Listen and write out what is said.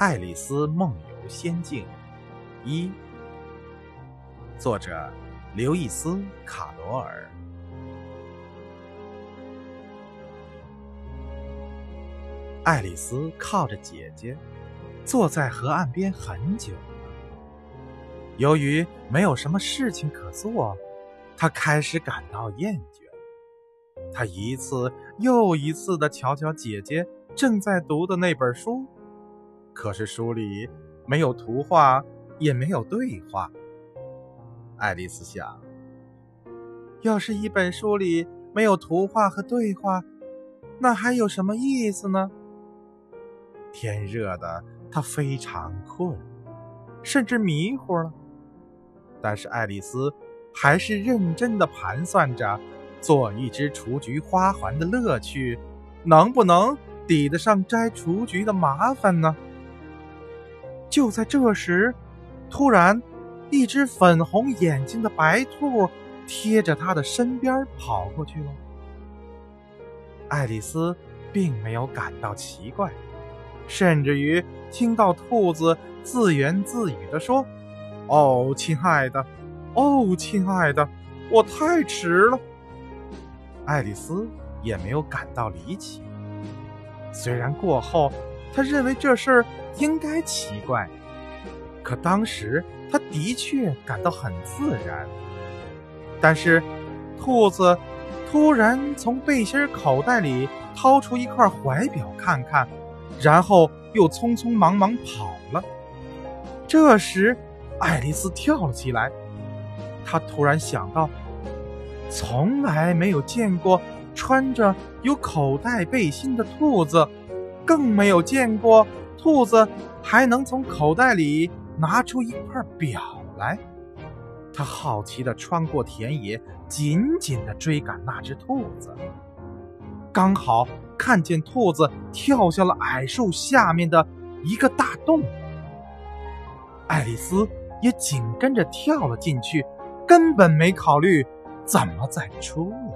爱丽丝梦游仙境一，作者刘易斯·卡罗尔。爱丽丝靠着姐姐，坐在河岸边很久了。由于没有什么事情可做，她开始感到厌倦。她一次又一次的瞧瞧姐姐正在读的那本书。可是书里没有图画，也没有对话。爱丽丝想：要是一本书里没有图画和对话，那还有什么意思呢？天热的，她非常困，甚至迷糊了。但是爱丽丝还是认真的盘算着，做一只雏菊花环的乐趣，能不能抵得上摘雏菊的麻烦呢？就在这时，突然，一只粉红眼睛的白兔贴着他的身边跑过去了。爱丽丝并没有感到奇怪，甚至于听到兔子自言自语地说：“哦，亲爱的，哦，亲爱的，我太迟了。”爱丽丝也没有感到离奇，虽然过后。他认为这事儿应该奇怪，可当时他的确感到很自然。但是，兔子突然从背心口袋里掏出一块怀表看看，然后又匆匆忙忙跑了。这时，爱丽丝跳了起来，她突然想到，从来没有见过穿着有口袋背心的兔子。更没有见过兔子还能从口袋里拿出一块表来。他好奇地穿过田野，紧紧地追赶那只兔子。刚好看见兔子跳下了矮树下面的一个大洞，爱丽丝也紧跟着跳了进去，根本没考虑怎么再出来。